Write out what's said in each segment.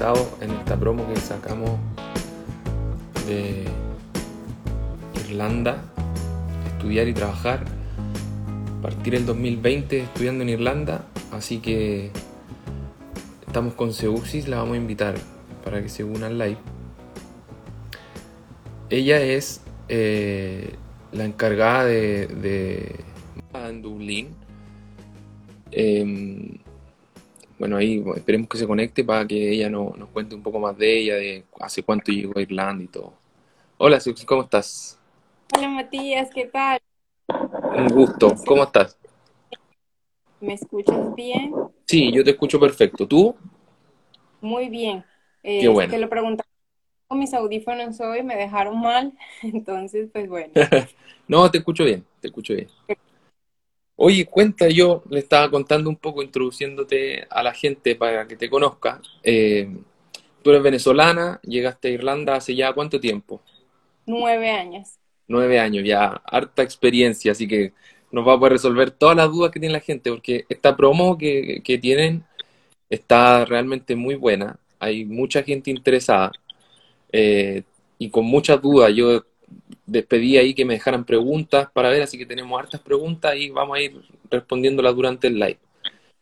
en esta promo que sacamos de Irlanda, estudiar y trabajar. Partir el 2020 estudiando en Irlanda, así que estamos con Seuxis, la vamos a invitar para que se una al live. Ella es eh, la encargada de, de en Dublín. Em, bueno, ahí esperemos que se conecte para que ella no- nos cuente un poco más de ella, de hace cuánto llegó a Irlanda y todo. Hola, ¿cómo estás? Hola Matías, ¿qué tal? Un gusto. ¿Cómo estás? ¿Me escuchas bien? Sí, yo te escucho perfecto. ¿Tú? Muy bien. Qué Eh, bueno. te lo preguntaba con mis audífonos hoy, me dejaron mal, entonces pues bueno. No, te escucho bien, te escucho bien. Oye, cuenta, yo le estaba contando un poco, introduciéndote a la gente para que te conozca. Eh, tú eres venezolana, llegaste a Irlanda hace ya cuánto tiempo? Nueve años. Nueve años, ya harta experiencia, así que nos va a poder resolver todas las dudas que tiene la gente, porque esta promo que, que tienen está realmente muy buena. Hay mucha gente interesada eh, y con muchas dudas. Yo les pedí ahí que me dejaran preguntas para ver, así que tenemos hartas preguntas y vamos a ir respondiéndolas durante el live.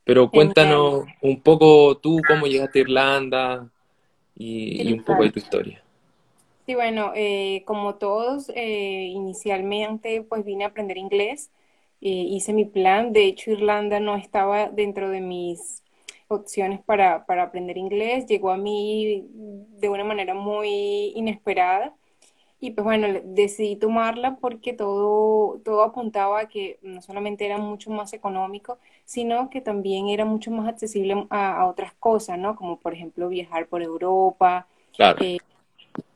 Pero cuéntanos un poco tú cómo llegaste a Irlanda y, y un poco de tu historia. Sí, bueno, eh, como todos, eh, inicialmente pues vine a aprender inglés, eh, hice mi plan, de hecho Irlanda no estaba dentro de mis opciones para, para aprender inglés, llegó a mí de una manera muy inesperada y pues bueno, decidí tomarla porque todo, todo apuntaba a que no solamente era mucho más económico, sino que también era mucho más accesible a, a otras cosas, ¿no? Como por ejemplo viajar por Europa. Claro, eh,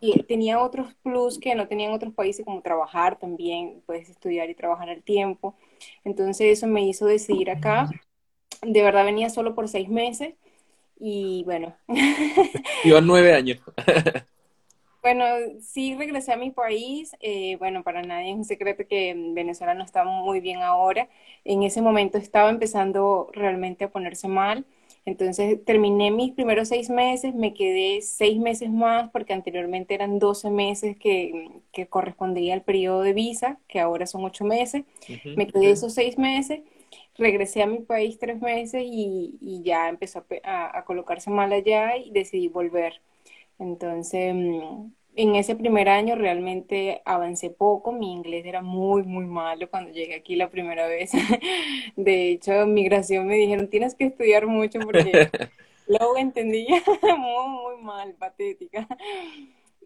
y tenía otros plus que no tenían otros países, como trabajar también, puedes estudiar y trabajar al tiempo. Entonces eso me hizo decidir acá. De verdad venía solo por seis meses y bueno, llevan nueve años. bueno, sí regresé a mi país. eh, bueno, para nadie es un secreto que Venezuela no está muy bien ahora. En ese momento estaba empezando realmente a ponerse mal. Entonces terminé mis primeros seis meses, me quedé seis meses más porque anteriormente eran 12 meses que, que correspondía al periodo de visa, que ahora son ocho meses. Me quedé esos seis meses, regresé a mi país tres meses y, y ya empezó a, pe- a- a colocarse mal allá y decidí volver. Entonces, mm, en ese primer año realmente avancé poco, mi inglés era muy, muy malo cuando llegué aquí la primera vez. De hecho, en migración me dijeron, tienes que estudiar mucho porque luego entendía muy, muy mal, patética.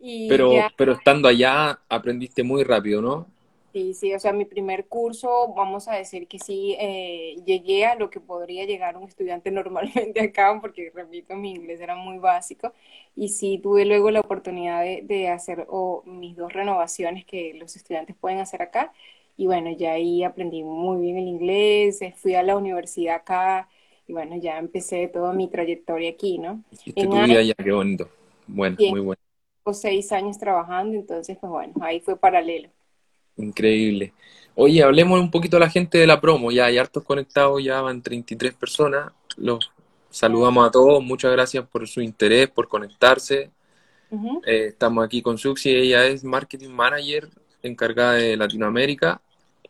Y Pero, ya pero estando allá aprendiste muy rápido, ¿no? Sí, sí, o sea, mi primer curso, vamos a decir que sí, eh, llegué a lo que podría llegar un estudiante normalmente acá, porque repito, mi inglés era muy básico, y sí tuve luego la oportunidad de, de hacer o, mis dos renovaciones que los estudiantes pueden hacer acá, y bueno, ya ahí aprendí muy bien el inglés, eh, fui a la universidad acá, y bueno, ya empecé toda mi trayectoria aquí, ¿no? Hiciste En tu vida allá, qué bonito. Bueno, muy bueno. seis años trabajando, entonces, pues bueno, ahí fue paralelo. Increíble. Oye, hablemos un poquito a la gente de la promo. Ya hay hartos conectados, ya van 33 personas. Los saludamos a todos. Muchas gracias por su interés, por conectarse. Eh, estamos aquí con Suxi. Ella es Marketing Manager encargada de Latinoamérica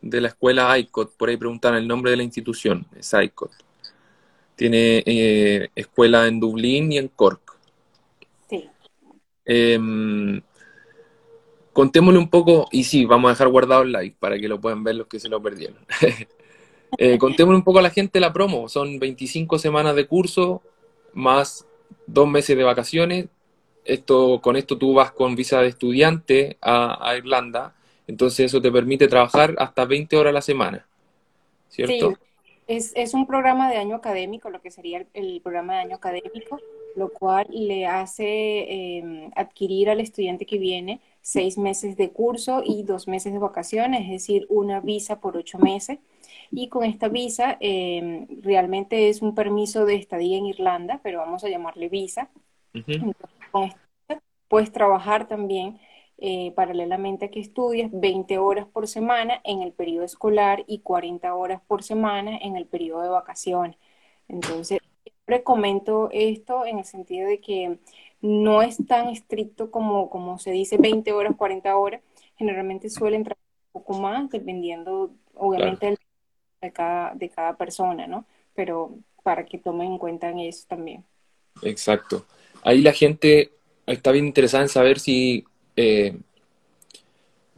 de la escuela ICOT. Por ahí preguntan el nombre de la institución. Es ICOT. Tiene eh, escuela en Dublín y en Cork. Sí. Em, contémosle un poco, y sí, vamos a dejar guardado el like para que lo puedan ver los que se lo perdieron. Eh, contémosle un poco a la gente la promo. Son 25 semanas de curso más dos meses de vacaciones. Esto, con esto tú vas con visa de estudiante a, Irlanda. Entonces eso te permite trabajar hasta 20 horas a la semana, Sí, ¿cierto? es, es un programa de año académico, lo que sería el, programa de año académico, lo cual le hace eh, adquirir al estudiante que viene seis meses de curso y dos meses de vacaciones, es decir, una visa por ocho meses. Y con esta visa eh, realmente es un permiso de estadía en Irlanda, pero vamos a llamarle visa. Ujú. Entonces, con esta puedes trabajar también eh, paralelamente a que estudias 20 horas por semana en el periodo escolar y 40 horas por semana en el periodo de vacaciones. Entonces, siempre comento esto en el sentido de que no es tan estricto como, como se dice 20 horas, 40 horas. Generalmente suelen trabajar un poco más, dependiendo, obviamente, de, cada, de cada persona, ¿no? Pero para que tomen en cuenta eso también. Exacto. Ahí la gente está bien interesada en saber si eh,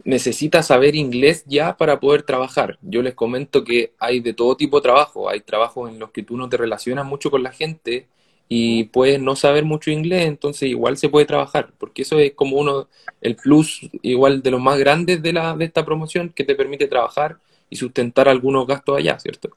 necesita saber inglés ya para poder trabajar. Yo les comento que hay de todo tipo de trabajo. Hay trabajos en los que tú no te relacionas mucho con la gente y puedes no saber mucho inglés, entonces igual se puede trabajar, porque eso es como uno, el plus igual de los más grandes de, la, de esta promoción que te permite trabajar y sustentar algunos gastos allá, ¿cierto?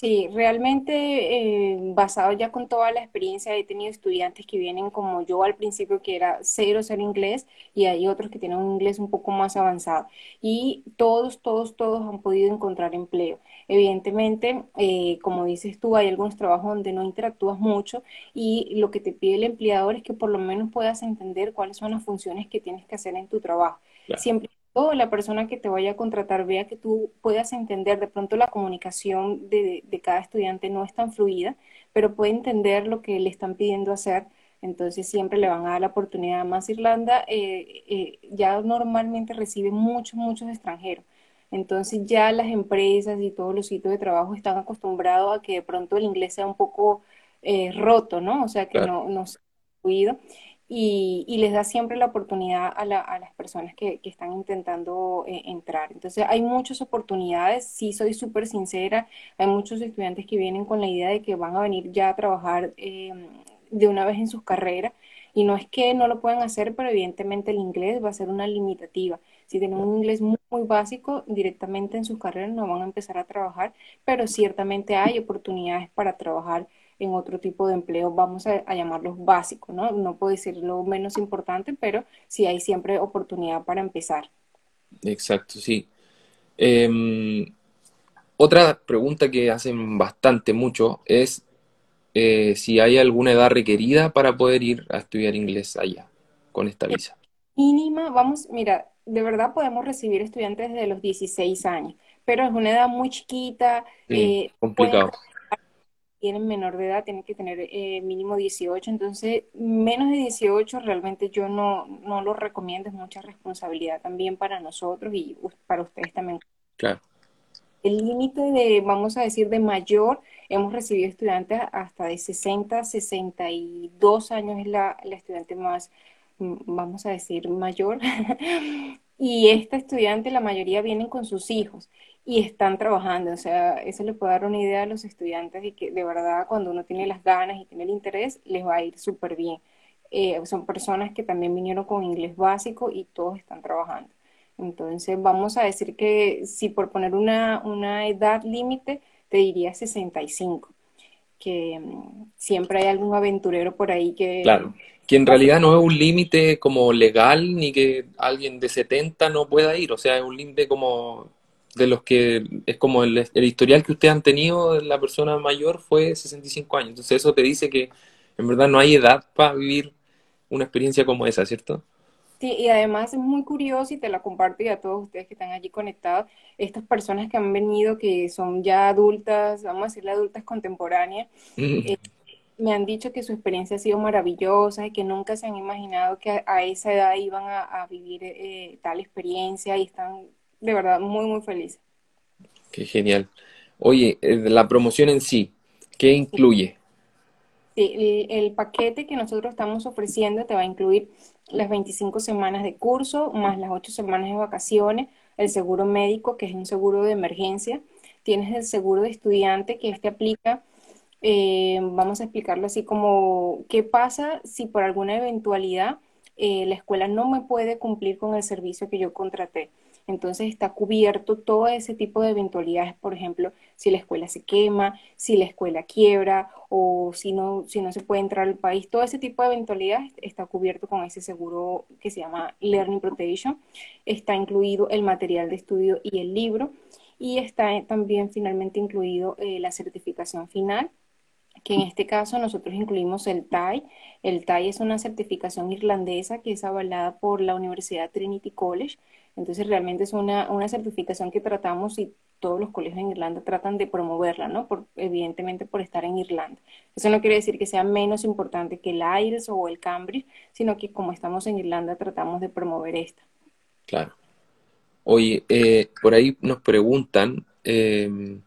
Sí, realmente eh, basado ya con toda la experiencia, he tenido estudiantes que vienen como yo al principio, que era cero ser inglés, y hay otros que tienen un inglés un poco más avanzado. Y todos, todos, todos han podido encontrar empleo. Evidentemente, eh, como dices tú, hay algunos trabajos donde no interactúas mucho y lo que te pide el empleador es que por lo menos puedas entender cuáles son las funciones que tienes que hacer en tu trabajo. Siempre o la persona que te vaya a contratar vea que tú puedas entender, de pronto la comunicación de, cada estudiante no es tan fluida, pero puede entender lo que le están pidiendo hacer, entonces siempre le van a dar la oportunidad. Más Irlanda eh, eh, ya normalmente recibe muchos, muchos extranjeros. Entonces ya las empresas y todos los sitios de trabajo están acostumbrados a que de pronto el inglés sea un poco eh, roto, ¿no? O sea, que no, no sea fluido y, les da siempre la oportunidad a, las personas que, están intentando eh, entrar. Entonces hay muchas oportunidades, sí soy súper sincera, hay muchos estudiantes que vienen con la idea de que van a venir ya a trabajar eh, de una vez en sus carreras y no es que no lo puedan hacer, pero evidentemente el inglés va a ser una limitativa. Si tienen un inglés muy básico, directamente en sus carreras no van a empezar a trabajar, pero ciertamente hay oportunidades para trabajar en otro tipo de empleo, vamos a, llamarlos básicos, ¿no? No puedo decir lo menos importante, pero sí hay siempre oportunidad para empezar. Exacto, sí. Em, otra pregunta que hacen bastante mucho es eh, si hay alguna edad requerida para poder ir a estudiar inglés allá con esta visa. Mínima, vamos, mira, de verdad podemos recibir estudiantes desde los 16 años, pero es una edad muy chiquita. Eh, complicado tienen menor de edad tienen que tener eh, mínimo 18, entonces menos de 18 realmente yo no, no lo recomiendo, es mucha responsabilidad también para nosotros y para ustedes también. Claro. El límite de, vamos a decir, de mayor, hemos recibido estudiantes hasta de 60, 62 años es la, la estudiante más, mm, vamos a decir, mayor. y esta estudiante, la mayoría vienen con sus hijos y están trabajando. O sea, eso le puede dar una idea a los estudiantes y que de verdad cuando uno tiene las ganas y tiene el interés, les va a ir súper bien. Eh, son personas que también vinieron con inglés básico y todos están trabajando. Entonces, vamos a decir que si por poner una, una edad límite, te diría 65, que mm, siempre hay algún aventurero por ahí que... Claro, que en realidad no es un límite como legal, ni que alguien de 70 no pueda ir, o sea, es un límite como de los que es como el, historial que ustedes han tenido de la persona mayor fue 65 años. Entonces eso te dice que en verdad no hay edad para vivir una experiencia como esa, ¿cierto? Sí, y además es muy curioso y te la comparto y a todos ustedes que están allí conectados, estas personas que han venido, que son ya adultas, vamos a decirle adultas contemporáneas, eh, me han dicho que su experiencia ha sido maravillosa y que nunca se han imaginado que a, esa edad iban a, vivir eh, tal experiencia y están de verdad muy, muy feliz. Qué genial. Oye, eh, la promoción en sí, ¿qué incluye? Sí, el, paquete que nosotros estamos ofreciendo te va a incluir las 25 semanas de curso, más las 8 semanas de vacaciones, el seguro médico, que es un seguro de emergencia, tienes el seguro de estudiante, que este aplica, eh, vamos a explicarlo así como, ¿qué pasa si por alguna eventualidad eh, la escuela no me puede cumplir con el servicio que yo contraté? Entonces está cubierto todo ese tipo de eventualidades, por ejemplo, si la escuela se quema, si la escuela quiebra o si no, si no se puede entrar al país, todo ese tipo de eventualidades está cubierto con ese seguro que se llama Learning Protection. Está incluido el material de estudio y el libro y está también finalmente incluido eh, la certificación final que en este caso nosotros incluimos el TAI. El TAI es una certificación irlandesa que es avalada por la Universidad Trinity College. Entonces realmente es una, una certificación que tratamos y todos los colegios en Irlanda tratan de promoverla, ¿no? Por, evidentemente por estar en Irlanda. Eso no quiere decir que sea menos importante que el IELTS o el Cambridge, sino que como estamos en Irlanda tratamos de promover esta. Claro. Oye, eh, por ahí nos preguntan, eh,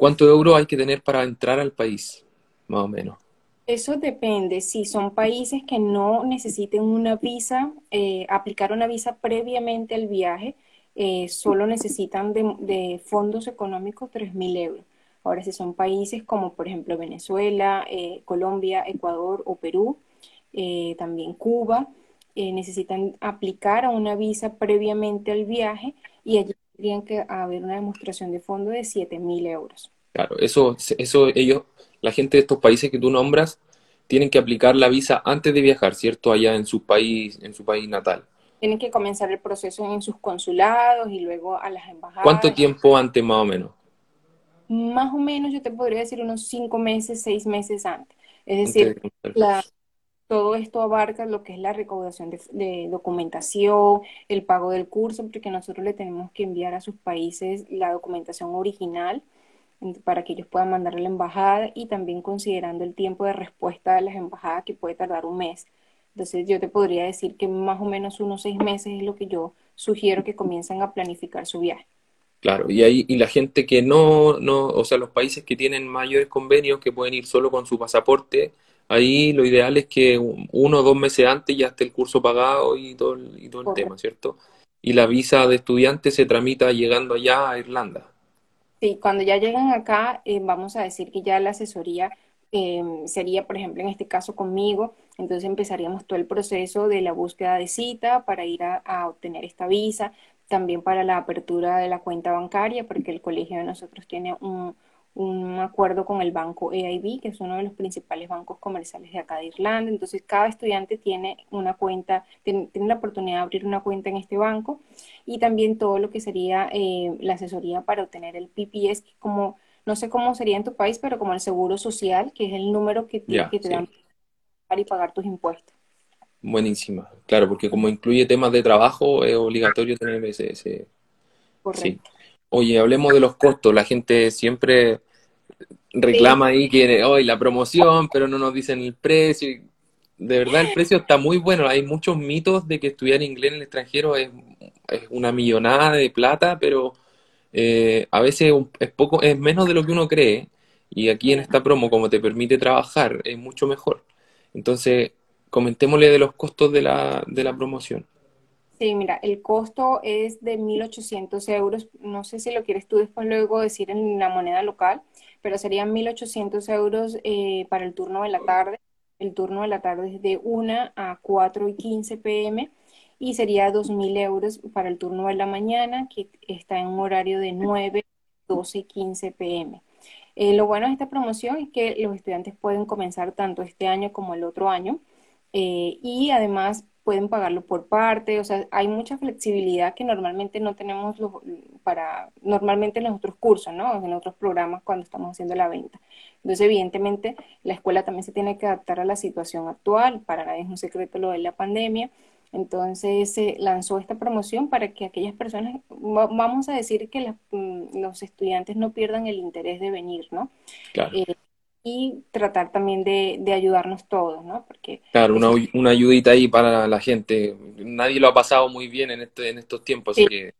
¿cuánto euro hay que tener para entrar al país? Más o menos. Eso depende. Si son países que no necesiten una visa, eh, aplicar una visa previamente al viaje, eh, solo necesitan de, fondos económicos 3.000 euros. Ahora, si son países como por ejemplo Venezuela, eh, Colombia, Ecuador o Perú, eh, también Cuba, necesitan aplicar a una visa previamente al viaje y allí tendrían que haber una demostración de fondo de 7.000 euros. Claro, eso, eso ellos, la gente de estos países que tú nombras, tienen que aplicar la visa antes de viajar, ¿cierto? Allá en su país, en su país natal tienen que comenzar el proceso en sus consulados y luego a las embajadas. ¿Cuánto tiempo antes más o menos? Más o menos yo te podría decir unos cinco meses, seis meses antes. Es decir, todo esto abarca lo que es la recaudación de, documentación, el pago del curso, porque nosotros le tenemos que enviar a sus países la documentación original para que ellos puedan mandar a la embajada y también considerando el tiempo de respuesta de las embajadas que puede tardar un mes. Entonces yo te podría decir que más o menos unos seis meses es lo que yo sugiero que comiencen a planificar su viaje. Claro, y ahí y la gente que no, no, o sea, los países que tienen mayores convenios que pueden ir solo con su pasaporte, ahí lo ideal es que uno o dos meses antes ya esté el curso pagado y todo, y todo el tema, ¿cierto? Y la visa de estudiante se tramita llegando allá a Irlanda. Sí, cuando ya llegan acá, eh, vamos a decir que ya la asesoría Em, sería, por ejemplo, en este caso conmigo, entonces empezaríamos todo el proceso de la búsqueda de cita para ir a, obtener esta visa, también para la apertura de la cuenta bancaria, porque el colegio de nosotros tiene un, acuerdo con el banco EIB, que es uno de los principales bancos comerciales de acá de Irlanda. Entonces, cada estudiante tiene una cuenta, tiene, la oportunidad de abrir una cuenta en este banco y también todo lo que sería eh, la asesoría para obtener el PPS, que como no sé cómo sería en tu país, pero como el seguro social, que es el número que, te dan para pagar tus impuestos. Buenísima, claro, porque como incluye temas de trabajo, es obligatorio tener ese... Correcto. Oye, hablemos de los costos. La gente siempre reclama ahí que hoy la promoción, pero no nos dicen el precio. De verdad, el precio está muy bueno. Hay muchos mitos de que estudiar inglés en el extranjero es, es una millonada de plata, pero eh, a veces es poco, es menos de lo que uno cree, y aquí en esta promo, como te permite trabajar, es mucho mejor. Entonces, comentémosle de los costos de la, de la promoción. Sí, mira, el costo es de 1.800 euros. No sé si lo quieres tú después luego decir en la moneda local, pero serían 1.800 euros eh, para el turno de la tarde. El turno de la tarde es de 1 a 4 y 15 pm y sería 2.000 euros para el turno de la mañana, que está en un horario de 9, 12 y 15 pm. Eh, lo bueno de esta promoción es que los estudiantes pueden comenzar tanto este año como el otro año eh, y además pueden pagarlo por parte, o sea, hay mucha flexibilidad que normalmente no tenemos para, normalmente en los otros cursos, ¿no? En otros programas cuando estamos haciendo la venta. Entonces, evidentemente, la escuela también se tiene que adaptar a la situación actual, para nadie es un secreto lo de la pandemia, entonces se lanzó esta promoción para que aquellas personas, vamos a decir que mm, los estudiantes no pierdan el interés de venir, ¿no? Claro. Eh, y tratar también de, ayudarnos todos, ¿no? Porque claro, una, una, ayudita ahí para la gente. Nadie lo ha pasado muy bien en, este, en estos tiempos, sí. así que...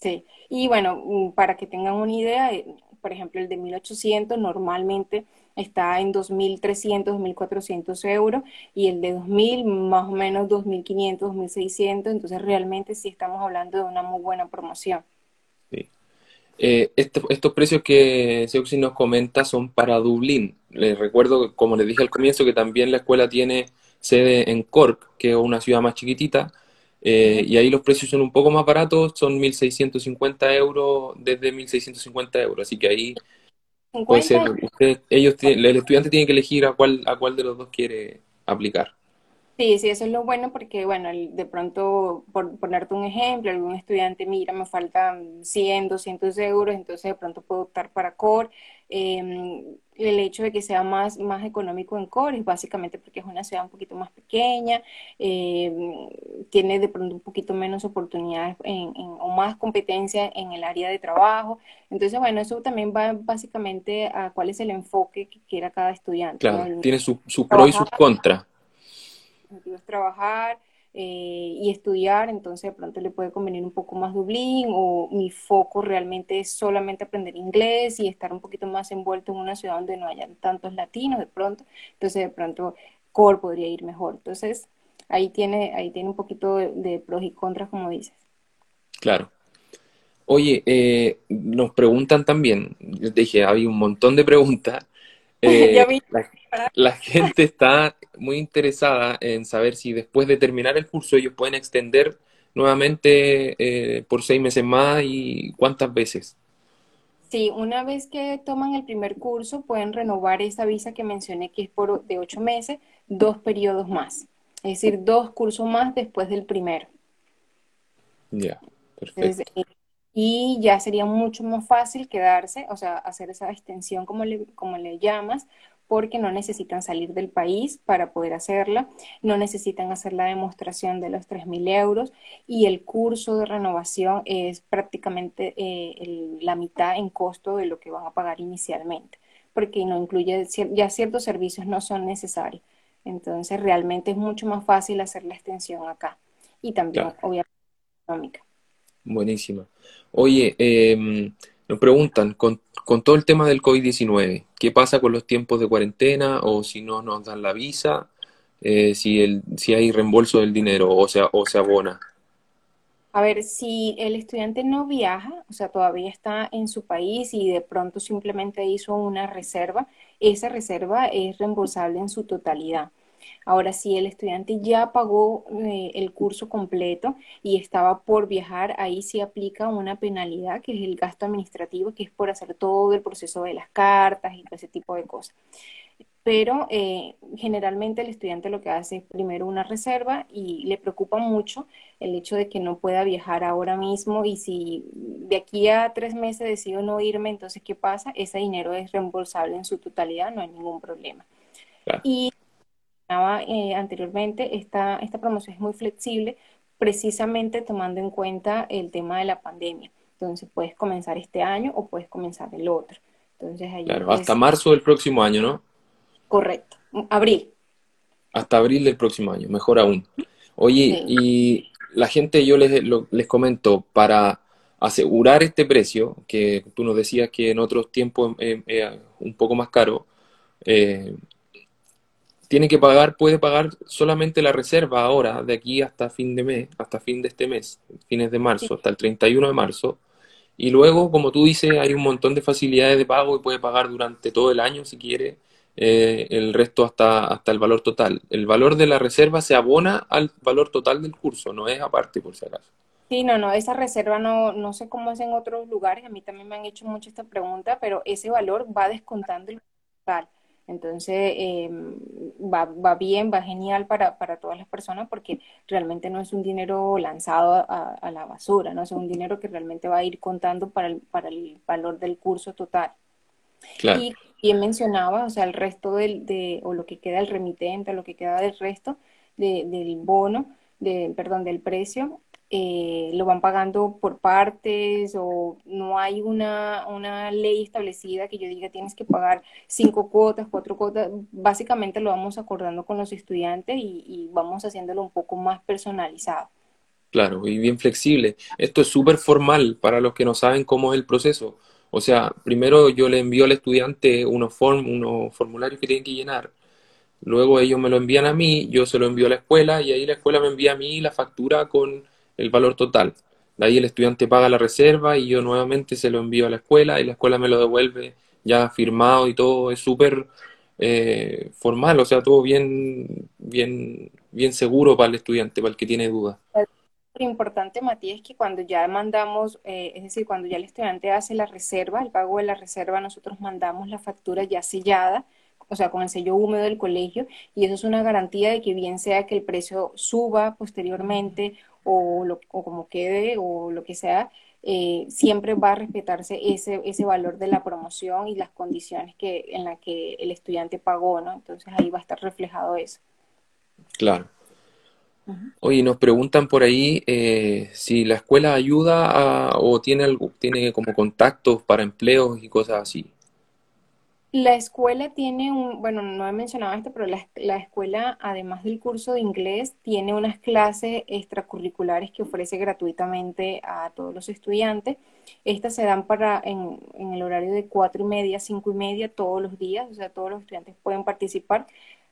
Sí, y bueno, mm, para que tengan una idea, eh, por ejemplo, el de 1800 normalmente está en 2.300, 2.400 euros y el de 2.000 más o menos 2.500, 2.600, entonces realmente sí estamos hablando de una muy buena promoción. Eh, estos precios que Seuxi nos comenta son para Dublín. Les recuerdo, como les dije al comienzo, que también la escuela tiene sede en Cork, que es una ciudad más chiquitita, eh, y ahí los precios son un poco más baratos, son 1.650 euros desde 1.650 euros, así que ahí Puede ser, ellos el estudiante tiene que elegir a cuál, a cuál de los dos quiere aplicar. Sí, sí, eso es lo bueno porque, bueno, el- de pronto, por ponerte un ejemplo, algún estudiante, mira, me faltan 100, 200 euros, entonces de pronto puedo optar para Core. Eh, el hecho de que sea más, más económico en Core es básicamente porque es una ciudad un poquito más pequeña, eh, tiene de pronto un poquito menos oportunidades en, en- o más competencia en el área de trabajo. Entonces, bueno, eso también va básicamente a cuál es el enfoque que quiera cada estudiante. Claro, tiene su- sus pros y sus contras. Objetivo es trabajar eh, y estudiar, entonces de pronto le puede convenir un poco más Dublín o mi foco realmente es solamente aprender inglés y estar un poquito más envuelto en una ciudad donde no hayan tantos latinos de pronto, entonces de pronto Core podría ir mejor. Entonces ahí tiene, ahí tiene un poquito de, de pros y contras, como dices. Claro. Oye, eh, nos preguntan también, yo te dije, había un montón de preguntas. Ya Eh, vi. la, la gente está muy interesada en saber si después de terminar el curso ellos pueden extender nuevamente eh, por seis meses más y cuántas veces. Sí, una vez que toman el primer curso, pueden renovar esa visa que mencioné que es por de ocho meses, dos periodos más, es decir, dos cursos más después del primero. Ya, Entonces, perfecto. eh, y ya sería mucho más fácil quedarse, o sea, hacer esa extensión como le, como le llamas, porque no necesitan salir del país para poder hacerla, no necesitan hacer la demostración de los 3.000 euros y el curso de renovación es prácticamente eh, el- la mitad en costo de lo que van a pagar inicialmente, porque no incluye, ya ciertos servicios no son necesarios. Entonces, realmente es mucho más fácil hacer la extensión acá y también, Claro. obviamente, económica. Buenísima. Oye, em, nos preguntan, con, con todo el tema del COVID-19, ¿qué pasa con los tiempos de cuarentena o si no nos dan la visa? Eh, si el, si hay reembolso del dinero o sea, o se abona. A ver, si el estudiante no viaja, o sea, todavía está en su país y de pronto simplemente hizo una reserva, esa reserva es reembolsable en su totalidad. Ahora, si el estudiante ya pagó eh, el curso completo y estaba por viajar, ahí sí aplica una penalidad, que es el gasto administrativo, que es por hacer todo el proceso de las cartas y todo ese tipo de cosas pero eh, generalmente el estudiante lo que hace es primero una reserva y le preocupa mucho el hecho de que no pueda viajar ahora mismo y si de aquí a tres meses decido no irme, entonces ¿qué pasa? Ese dinero es reembolsable en su totalidad, no hay ningún problema. Claro, Y eh, anteriormente, esta, esta promoción es muy flexible precisamente tomando en cuenta el tema de la pandemia. Entonces puedes comenzar este año o puedes comenzar el otro. Entonces allí claro. Hasta es marzo del próximo año, ¿no? correcto. Abril. Hasta abril del próximo año, mejor aún. Oye, Sí. y la gente, yo les, lo- les comento, para asegurar este precio, que tú nos decías que en otros tiempos eh, eh, un poco más caro, eh, tiene que pagar, puede pagar solamente la reserva ahora, de aquí hasta fin de mes, hasta fin de este mes, fines de Sí, marzo, hasta el 31 de marzo. Y luego, como tú dices, hay un montón de facilidades de pago y puede pagar durante todo el año si quiere, eh, el resto hasta, hasta el valor total. El valor de la reserva se abona al valor total del curso, no es aparte por si acaso. Sí, no, no, esa reserva no, no sé cómo es en otros lugares, a mí también me han hecho mucho esta pregunta, pero ese valor va descontando el total. Entonces, eh, va, va bien, va genial para, para todas las personas porque realmente no es un dinero lanzado a, a la basura, no es un dinero que realmente va a ir contando para el, para el valor del curso total. Claro, Y bien mencionaba, o sea, el resto del, de, o lo que queda del remitente, lo que queda del resto de- del bono, de, perdón, del precio, eh, lo van pagando por partes o no hay una, una ley establecida que yo diga tienes que pagar cinco cuotas, cuatro cuotas. Básicamente lo vamos acordando con los estudiantes y, y vamos haciéndolo un poco más personalizado. claro, y bien flexible. Esto es súper formal para los que no saben cómo es el proceso. O sea, primero yo le envío al estudiante unos form, unos formularios que tienen que llenar. Luego ellos me lo envían a mí, yo se lo envío a la escuela y ahí la escuela me envía a mí la factura con el valor total. De ahí el estudiante paga la reserva y yo nuevamente se lo envío a la escuela y la escuela me lo devuelve ya firmado y todo. Es súper eh, formal, o sea, todo bien, bien, bien seguro para el estudiante, para el que tiene dudas. Lo importante, Matías, es que cuando ya mandamos, eh, es decir, cuando ya el estudiante hace la reserva, el pago de la reserva, nosotros mandamos la factura ya sellada o sea, con el sello húmedo del colegio, y eso es una garantía de que bien sea que el precio suba posteriormente o, lo, o como quede o lo que sea, eh, siempre va a respetarse ese, ese valor de la promoción y las condiciones que, en las que el estudiante pagó, ¿no? Entonces ahí va a estar reflejado eso. Claro. Oye, nos preguntan por ahí eh, si la escuela ayuda o tiene algo, tiene como contactos para empleos y cosas así. La escuela tiene un, bueno, no he mencionado esto, pero la, la, escuela, además del curso de inglés, tiene unas clases extracurriculares que ofrece gratuitamente a todos los estudiantes. Estas se dan para en, en el horario de cuatro y media, cinco y media todos los días, o sea, todos los estudiantes pueden participar.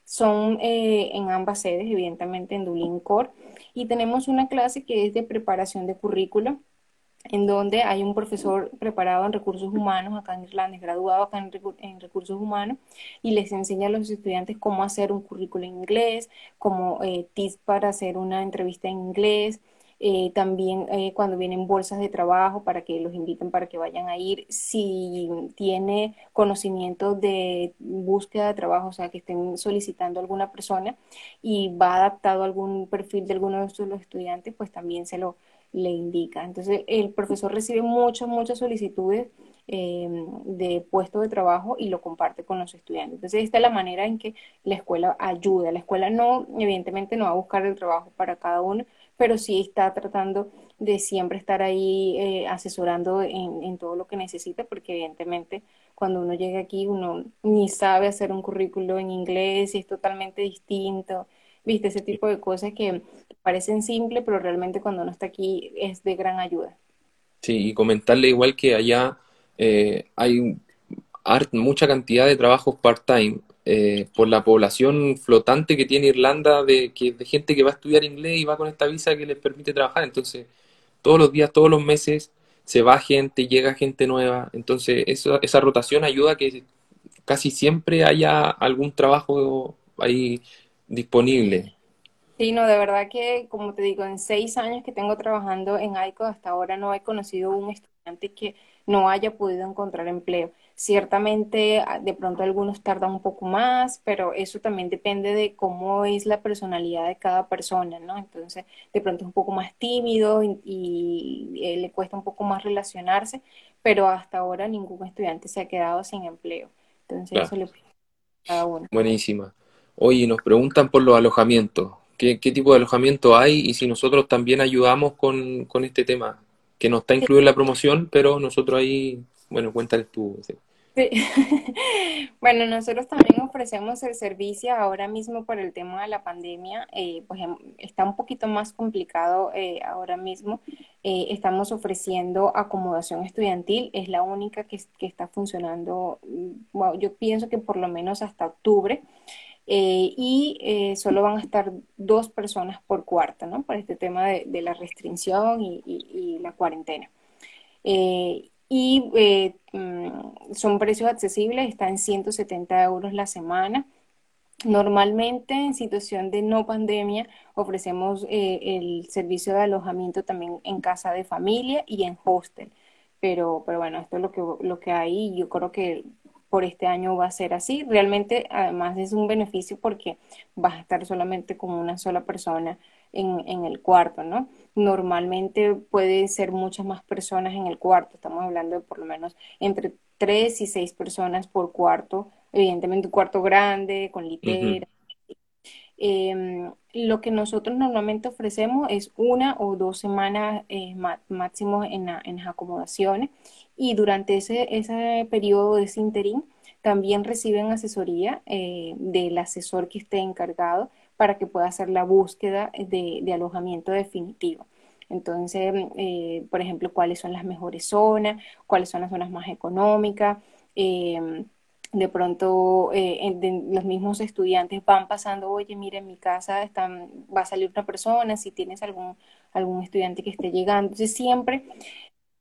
Son eh, en ambas sedes, evidentemente en Dublín Core. Y tenemos una clase que es de preparación de currículo en donde hay un profesor preparado en recursos humanos acá en Irlanda, graduado acá en, recursos humanos, y les enseña a los estudiantes cómo hacer un currículo en inglés, como eh, para hacer una entrevista en inglés, eh, también eh, cuando vienen bolsas de trabajo para que los inviten para que vayan a ir, si tiene conocimiento de búsqueda de trabajo, o sea, que estén solicitando a alguna persona y va adaptado a algún perfil de alguno de los estudiantes, pues también se lo le indica. Entonces, el profesor recibe muchas, muchas solicitudes eh, de puesto de trabajo y lo comparte con los estudiantes. Entonces, esta es la manera en que la escuela ayuda. La escuela no, evidentemente, no va a buscar el trabajo para cada uno, pero sí está tratando de siempre estar ahí eh, asesorando en, en, todo lo que necesita, porque evidentemente cuando uno llega aquí uno ni sabe hacer un currículo en inglés y es totalmente distinto viste, ese tipo de cosas que parecen simples, pero realmente cuando uno está aquí es de gran ayuda. Sí, y comentarle igual que allá eh, hay mucha cantidad de trabajos part-time eh, por la población flotante que tiene Irlanda de, que, de gente que va a estudiar inglés y va con esta visa que les permite trabajar. Entonces, todos los días, todos los meses, se va gente, llega gente nueva. Entonces, eso, esa rotación ayuda a que casi siempre haya algún trabajo ahí disponible. Sí, no, de verdad que, como te digo, en seis años que tengo trabajando en AICO, hasta ahora no he conocido un estudiante que no haya podido encontrar empleo. Ciertamente, de pronto algunos tardan un poco más, pero eso también depende de cómo es la personalidad de cada persona, ¿no? Entonces, de pronto es un poco más tímido y, eh, le cuesta un poco más relacionarse, pero hasta ahora ningún estudiante se ha quedado sin empleo. Entonces, eso le a cada uno. Buenísima. Oye, nos preguntan por los alojamientos. ¿Qué, tipo de alojamiento hay? Y si nosotros también ayudamos con, con este tema, que no está incluido en la promoción, pero nosotros ahí, bueno, cuéntales tú. Sí. bueno, nosotros también ofrecemos el servicio ahora mismo por el tema de la pandemia, eh, pues em, está un poquito más complicado eh, ahora mismo. Eh, estamos ofreciendo acomodación estudiantil, es la única que, que está funcionando, mm, yo pienso que por lo menos hasta octubre. Eh, y eh, solo van a estar dos personas por cuarto, ¿no? Por este tema de, la restricción y, la cuarentena. Eh, y mm, son precios accesibles, están en 170 euros la semana. Normalmente en situación de no pandemia ofrecemos el servicio de alojamiento también en casa de familia y en hostel. Pero, pero bueno, esto es lo que, lo que hay. Yo creo que por este año va a ser así. Realmente, además, es un beneficio porque vas a estar solamente con una sola persona en, en el cuarto, ¿no? Normalmente puede ser muchas más personas en el cuarto. Estamos hablando de por lo menos entre tres y seis personas por cuarto. Evidentemente, un cuarto grande, con litera. Em, lo que nosotros normalmente ofrecemos es una o dos semanas eh, máximo en, en las acomodaciones y durante ese, ese periodo ese interín también reciben asesoría eh, del asesor que esté encargado para que pueda hacer la búsqueda de, alojamiento definitivo. Entonces, eh, por ejemplo, cuáles son las mejores zonas, cuáles son las zonas más económicas. Eh, de pronto los mismos estudiantes van pasando, oye, mira, en mi casa están, va a salir una persona, si tienes algún, algún estudiante que esté llegando. Entonces, siempre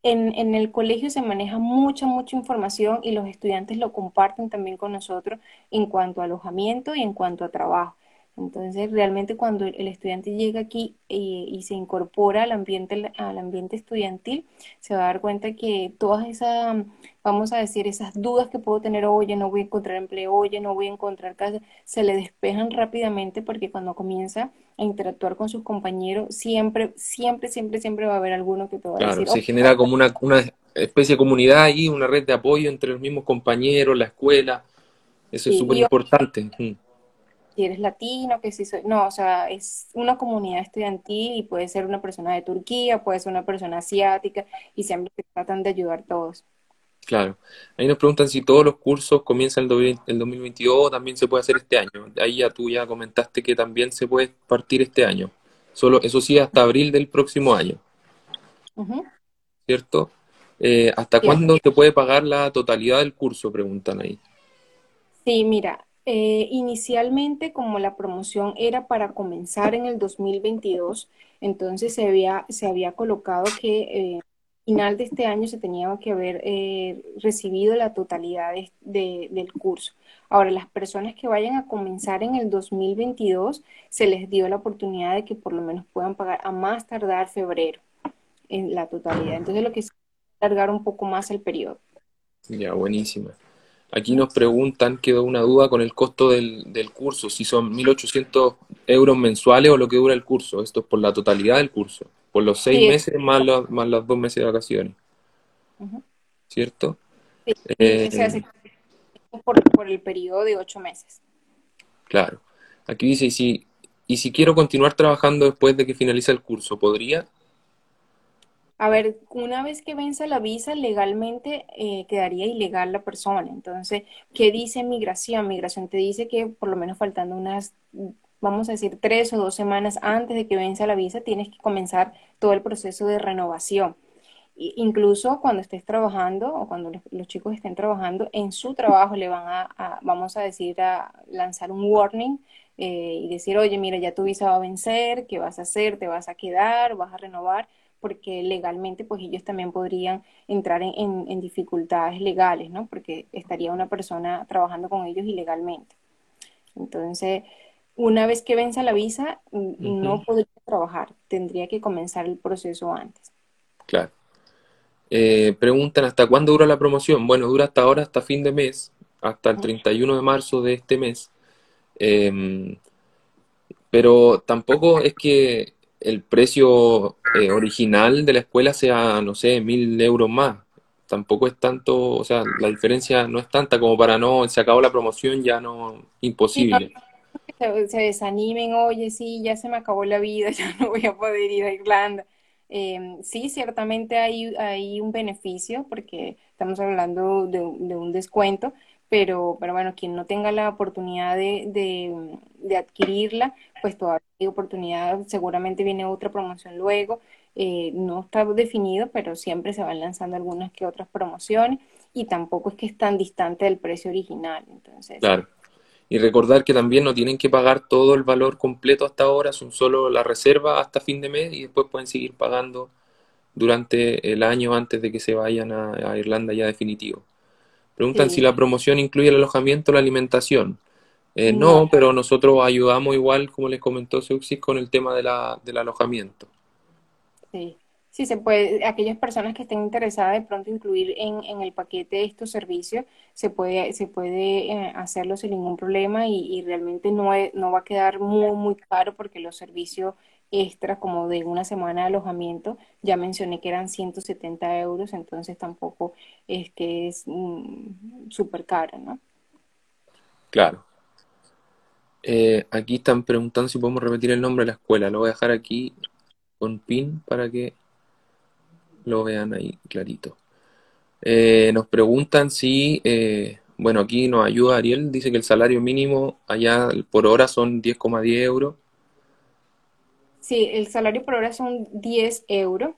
en, el colegio se maneja mucha, mucha información y los estudiantes lo comparten también con nosotros en cuanto a alojamiento y en cuanto a trabajo. Entonces, realmente cuando el estudiante llega aquí eh, y se incorpora al ambiente, al ambiente estudiantil, se va a dar cuenta que todas esas, vamos a decir, esas dudas que puedo tener, oye, no voy a encontrar empleo, oye, no voy a encontrar casa, se le despejan rápidamente porque cuando comienza a interactuar con sus compañeros, siempre, siempre, siempre, siempre va a haber alguno que te va a Claro, decir, se "Oh, genera como una, una especie de comunidad ahí, una red de apoyo entre los mismos compañeros, la escuela. Eso es súper importante. Mm, si eres latino, que si soy, no, o sea, es una comunidad estudiantil y puede ser una persona de Turquía, puede ser una persona asiática y siempre se tratan de ayudar todos. Claro. Ahí nos preguntan si todos los cursos comienzan el, el 2022 o también se puede hacer este año. Ahí ya tú ya comentaste que también se puede partir este año. Solo, eso sí, hasta abril del próximo año. ¿cierto? Eh, ¿hasta cuándo se puede pagar la totalidad del curso? Preguntan ahí. Sí, mira, eh, inicialmente como la promoción era para comenzar en el 2022, entonces se había, se había colocado que eh, final de este año se tenía que haber eh, recibido la totalidad de- del curso. Ahora, las personas que vayan a comenzar en el 2022, se les dio la oportunidad de que por lo menos puedan pagar a más tardar febrero en la totalidad. Entonces, lo que es alargar un poco más el periodo. Ya, buenísima. Aquí nos preguntan, quedó una duda con el costo del, del curso, si son 1.800 euros mensuales o lo que dura el curso. Esto es por la totalidad del curso, por los seis Sí, meses más, los, más los dos meses de vacaciones. ¿cierto? Sí, Eh, se hace por, por el periodo de ocho meses. claro. Aquí dice, y si, y si quiero continuar trabajando después de que finalice el curso, ¿podría? A ver, una vez que venza la visa, legalmente eh, quedaría ilegal la persona. Entonces, ¿qué dice migración? Migración te dice que por lo menos faltando unas, vamos a decir, tres o dos semanas antes de que venza la visa, tienes que comenzar todo el proceso de renovación. I- Incluso cuando estés trabajando o cuando los, los chicos estén trabajando, en su trabajo le van a, a, vamos a decir, a lanzar un warning eh, y decir, oye, mira, ya tu visa va a vencer, ¿qué vas a hacer? ¿Te vas a quedar? ¿Vas a renovar? Porque legalmente, pues ellos también podrían entrar en, en, en dificultades legales, ¿no? Porque estaría una persona trabajando con ellos ilegalmente. Entonces, una vez que venza la visa, Ujú, no podría trabajar, tendría que comenzar el proceso antes. claro. Eh, preguntan, ¿hasta cuándo dura la promoción? Bueno, dura hasta ahora, hasta fin de mes, hasta el 31 de marzo de este mes. Em, Pero tampoco es que el precio eh, original de la escuela sea, no sé, mil euros más. Tampoco es tanto, o sea, la diferencia no es tanta como para no, se acabó la promoción, ya no, Sí, imposible. se, se desanimen, oye, sí, ya se me acabó la vida, ya no voy a poder ir a Irlanda. Eh, sí, ciertamente hay, hay un beneficio porque estamos hablando de, de un descuento, pero, pero bueno, quien no tenga la oportunidad de, de adquirirla, pues todavía hay oportunidad, seguramente viene otra promoción luego. Eh, no está definido, pero siempre se van lanzando algunas que otras promociones y tampoco es que es tan distante del precio original. Entonces, Claro. Y recordar que también no tienen que pagar todo el valor completo hasta ahora, son solo la reserva hasta fin de mes y después pueden seguir pagando durante el año antes de que se vayan a, a Irlanda ya definitivo. Preguntan si la promoción incluye el alojamiento o la alimentación. Eh, no. pero nosotros ayudamos igual, como les comentó Seuxis, con el tema de la, del alojamiento. Sí, sí se puede, aquellas personas que estén interesadas de pronto incluir en, en el paquete estos servicios, se puede, se puede eh, hacerlo sin ningún problema y, y realmente no, es- no va a quedar muy, muy caro porque los servicios extras como de una semana de alojamiento, ya mencioné que eran 170 euros, entonces tampoco es que es mm, súper caro, ¿no? Claro. Eh, aquí están preguntando si podemos repetir el nombre de la escuela. Lo voy a dejar aquí con pin para que lo vean ahí clarito. Eh, nos preguntan si, eh, bueno, aquí nos ayuda Ariel, dice que el salario mínimo allá por hora son 10,10 euros. Sí, el salario por hora son 10 euros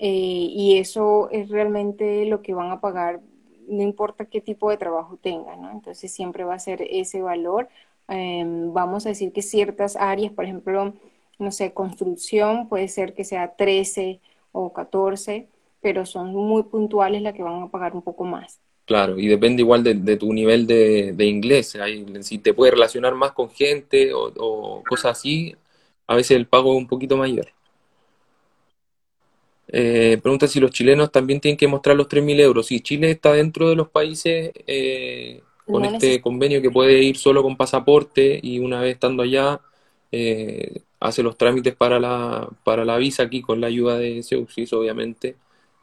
y eso es realmente lo que van a pagar, no importa qué tipo de trabajo tengan, ¿no? Entonces siempre va a ser ese valor. Eh, vamos a decir que ciertas áreas, por ejemplo, no sé, construcción, puede ser que sea 13 o 14, pero son muy puntuales las que van a pagar un poco más. Claro, y depende igual de, tu nivel de, inglés. si te puedes relacionar más con gente o, cosas así, a veces el pago es un poquito mayor. Eh, pregunta si los chilenos también tienen que mostrar los 3.000 euros. Si Chile está dentro de los países eh, con este convenio que puede ir solo con pasaporte y una vez estando allá eh, hace los trámites para la, para la visa aquí con la ayuda de Seuxis, obviamente.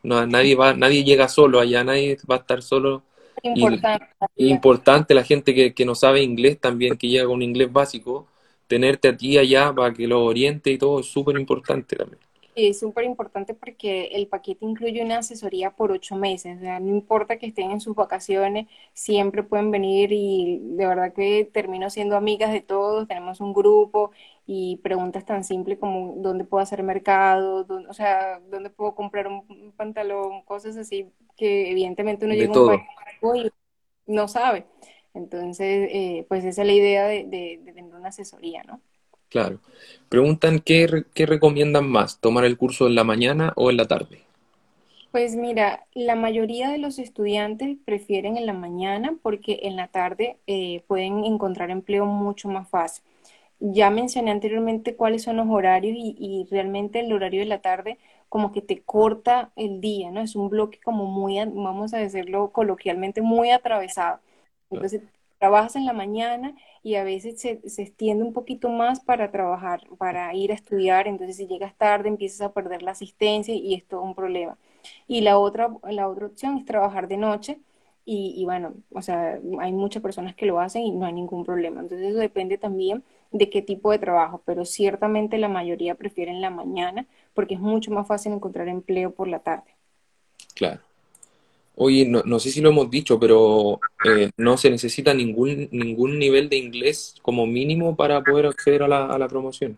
No, nadie va, nadie llega solo allá, nadie va a estar solo. Importante. importante la gente que, que, no sabe inglés también, que llega con inglés básico, tenerte a ti allá para que lo oriente y todo es súper importante también. Es súper importante porque el paquete incluye una asesoría por ocho meses. O sea, no importa que estén en sus vacaciones, siempre pueden venir y de verdad que termino siendo amigas de todos. Tenemos un grupo y preguntas tan simples como dónde puedo hacer mercado, o sea, dónde puedo comprar un, pantalón, cosas así que evidentemente uno llega a un país y no sabe. Entonces, eh, pues esa es la idea de, de, de tener una asesoría, ¿no? Claro. Preguntan qué, qué recomiendan más, tomar el curso en la mañana o en la tarde. Pues mira, la mayoría de los estudiantes prefieren en la mañana porque en la tarde eh, pueden encontrar empleo mucho más fácil. Ya mencioné anteriormente cuáles son los horarios y, y, realmente el horario de la tarde como que te corta el día, ¿no? Es un bloque como muy, vamos a decirlo coloquialmente, muy atravesado. Entonces, trabajas en la mañana y a veces se, extiende un poquito más para trabajar, para ir a estudiar, entonces si llegas tarde empiezas a perder la asistencia y es todo un problema. Y la otra, la otra opción es trabajar de noche y, bueno, o sea, hay muchas personas que lo hacen y no hay ningún problema. Entonces eso depende también de qué tipo de trabajo, pero ciertamente la mayoría prefieren la mañana porque es mucho más fácil encontrar empleo por la tarde. Claro. Oye, no, no, sé si lo hemos dicho, pero eh, no se necesita ningún, ningún nivel de inglés como mínimo para poder acceder a la, a la promoción.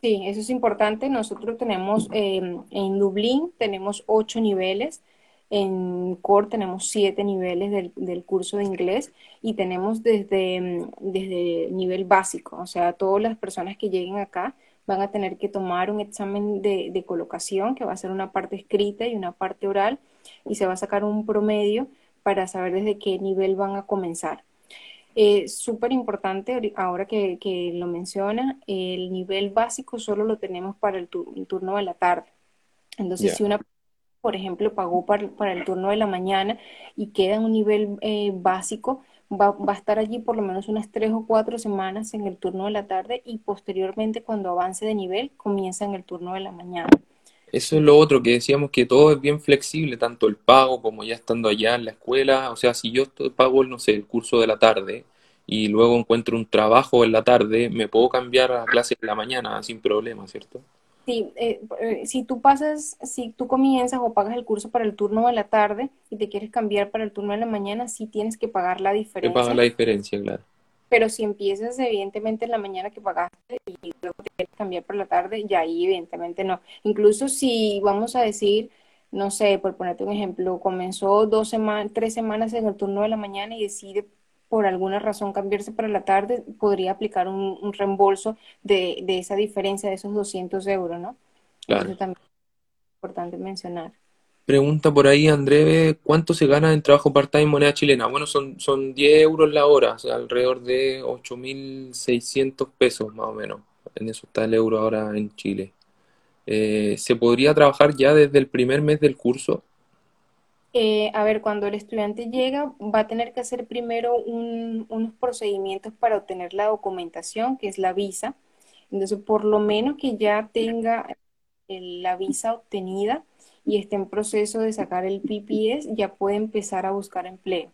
Sí, eso es importante. Nosotros tenemos em, en Dublín tenemos ocho niveles, en Core tenemos siete niveles del, del, curso de inglés y tenemos desde, em, desde nivel básico, o sea, todas las personas que lleguen acá van a tener que tomar un examen de, de colocación que va a ser una parte escrita y una parte oral y se va a sacar un promedio para saber desde qué nivel van a comenzar. Eh, Súper importante, ahora que, que, lo menciona, el nivel básico solo lo tenemos para el, turno de la tarde. Entonces, si una, por ejemplo, pagó para, para, el turno de la mañana y queda en un nivel eh, básico, va, va, a estar allí por lo menos unas tres o cuatro semanas en el turno de la tarde y posteriormente, cuando avance de nivel, comienza en el turno de la mañana. Eso es lo otro que decíamos que todo es bien flexible, tanto el pago como ya estando allá en la escuela. O sea, si yo pago, no sé, el curso de la tarde y luego encuentro un trabajo en la tarde, me puedo cambiar a clase en la mañana sin problema, ¿cierto? Sí, eh, eh, si tú pasas, si tú comienzas o pagas el curso para el turno de la tarde y te quieres cambiar para el turno de la mañana, sí tienes que pagar la diferencia. Te pagas la diferencia, claro. Pero si empiezas evidentemente en la mañana que pagaste y luego te quieres cambiar por la tarde, ya ahí evidentemente no. Incluso si vamos a decir, no sé, por ponerte un ejemplo, comenzó dos semanas, tres semanas en el turno de la mañana y decide por alguna razón cambiarse para la tarde, podría aplicar un, reembolso de, de, esa diferencia de esos 200 euros, ¿no? Claro. Eso también es importante mencionar. Pregunta por ahí, André, ¿cuánto se gana en trabajo part-time en moneda chilena? Bueno, son, son 10 euros la hora, o sea, alrededor de 8.600 pesos más o menos. En eso está el euro ahora en Chile. Eh, ¿Se podría trabajar ya desde el primer mes del curso? Eh, a ver, cuando el estudiante llega, va a tener que hacer primero unos procedimientos para obtener la documentación, que es la visa. Entonces, por lo menos que ya tenga la visa obtenida y esté en proceso de sacar el PPS, ya puede empezar a buscar empleo.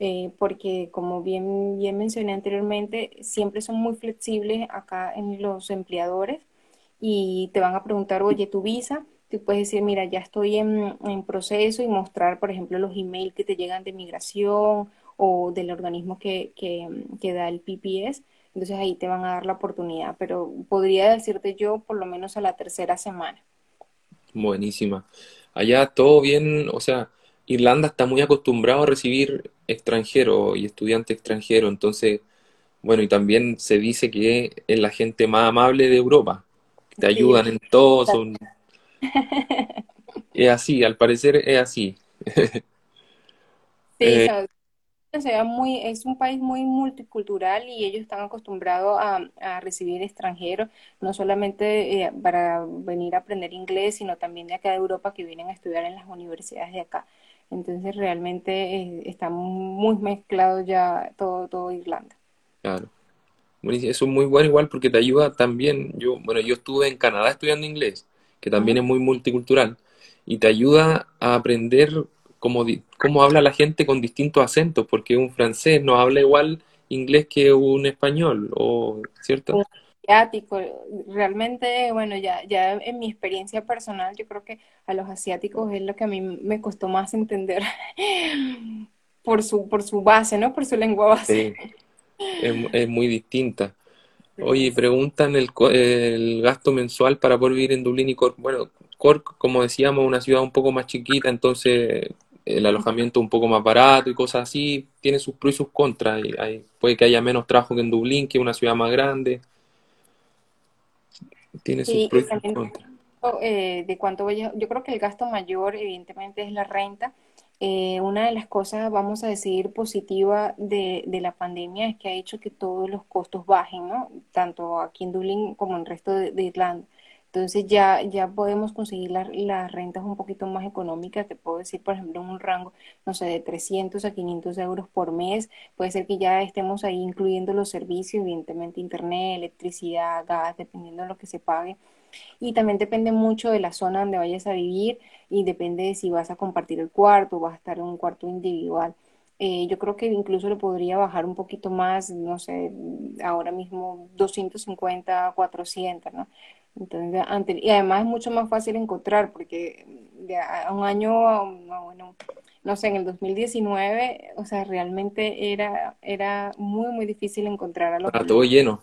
Eh, porque como bien, bien mencioné anteriormente, siempre son muy flexibles acá en los empleadores y te van a preguntar, oye, tu visa, tú puedes decir, mira, ya estoy en, en proceso y mostrar, por ejemplo, los emails que te llegan de migración o del organismo que, que, que da el PPS. Entonces ahí te van a dar la oportunidad, pero podría decirte yo por lo menos a la tercera semana. Buenísima. Allá todo bien, o sea, Irlanda está muy acostumbrado a recibir extranjeros y estudiantes extranjeros, entonces, bueno, y también se dice que es la gente más amable de Europa, te ayudan en todo, son... Es así, al parecer es así. Sí, muy, es un país muy multicultural y ellos están acostumbrados a, recibir extranjeros, no solamente eh, para venir a aprender inglés, sino también de acá de Europa que vienen a estudiar en las universidades de acá. Entonces realmente eh, está muy mezclado ya todo, todo Irlanda. Claro. Eso es muy bueno igual porque te ayuda también, yo, bueno, yo estuve en Canadá estudiando inglés, que también es muy multicultural, y te ayuda a aprender cómo, cómo habla la gente con distintos acentos, porque un francés no habla igual inglés que un español, o ¿cierto? Un asiático, realmente, bueno, ya, ya en mi experiencia personal, yo creo que a los asiáticos es lo que a mí me costó más entender por su, por su base, ¿no? Por su lengua base. Sí es, muy distinta. Oye, preguntan el, el, gasto mensual para poder vivir en Dublín y Cork. Bueno, Cork, como decíamos, una ciudad un poco más chiquita, entonces el alojamiento un poco más barato y cosas así, tiene sus pros y sus contras. hay, puede que haya menos trabajo que en Dublín, que es una ciudad más grande. Tiene sus pros y sus contras. Eh, de cuánto voy yo creo que el gasto mayor evidentemente es la renta eh, una de las cosas, vamos a decir, positiva de, de, la pandemia es que ha hecho que todos los costos bajen, ¿no? Tanto aquí en Dublín como en el resto de, Irlanda. Entonces ya, ya podemos conseguir las rentas un poquito más económicas. Te puedo decir, por ejemplo, en un rango, no sé, de 300 a 500 euros por mes. Puede ser que ya estemos ahí incluyendo los servicios, evidentemente internet, electricidad, gas, dependiendo de lo que se pague y también depende mucho de la zona donde vayas a vivir y depende de si vas a compartir el cuarto o vas a estar en un cuarto individual. Eh, yo creo que incluso le podría bajar un poquito más, no sé, ahora mismo 250, 400, ¿no? Entonces, y además es mucho más fácil encontrar porque de a un año, no, bueno, no sé, en el 2019, o sea, realmente era, era muy, muy difícil encontrar a los... Estaba todo lleno.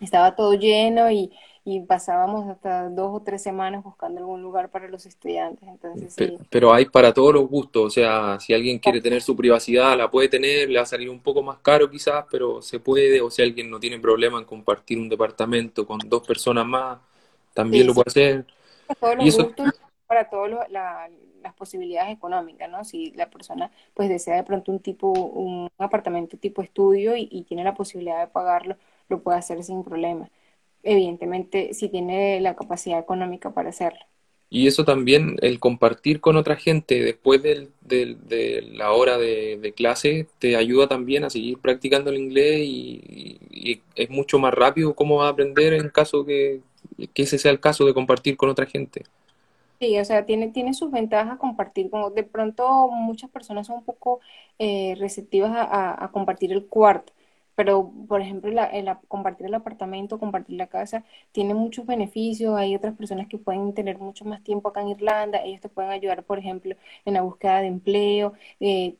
Estaba todo lleno y, y pasábamos hasta dos o tres semanas buscando algún lugar para los estudiantes. Entonces, pero, hay para todos los gustos, o sea, si alguien quiere tener su privacidad, la puede tener, le va a salir un poco más caro quizás, pero se puede, o si alguien no tiene problema en compartir un departamento con dos personas más, también lo puede hacer. Para todos los gustos, para todas las posibilidades económicas, ¿no? Si la persona pues desea de pronto un tipo, un apartamento tipo estudio y, y tiene la posibilidad de pagarlo, lo puede hacer sin problema evidentemente si tiene la capacidad económica para hacerlo. Y eso también, el compartir con otra gente después del, de la hora de, clase, te ayuda también a seguir practicando el inglés y, es mucho más rápido cómo vas a aprender en caso que, que, ese sea el caso de compartir con otra gente. Sí, o sea, tiene, tiene sus ventajas compartir. Como de pronto muchas personas son un poco eh, receptivas a compartir el cuarto pero, por ejemplo, compartir el apartamento, compartir la casa, tiene muchos beneficios. Hay otras personas que pueden tener mucho más tiempo acá en Irlanda. Ellos te pueden ayudar, por ejemplo, en la búsqueda de empleo, eh,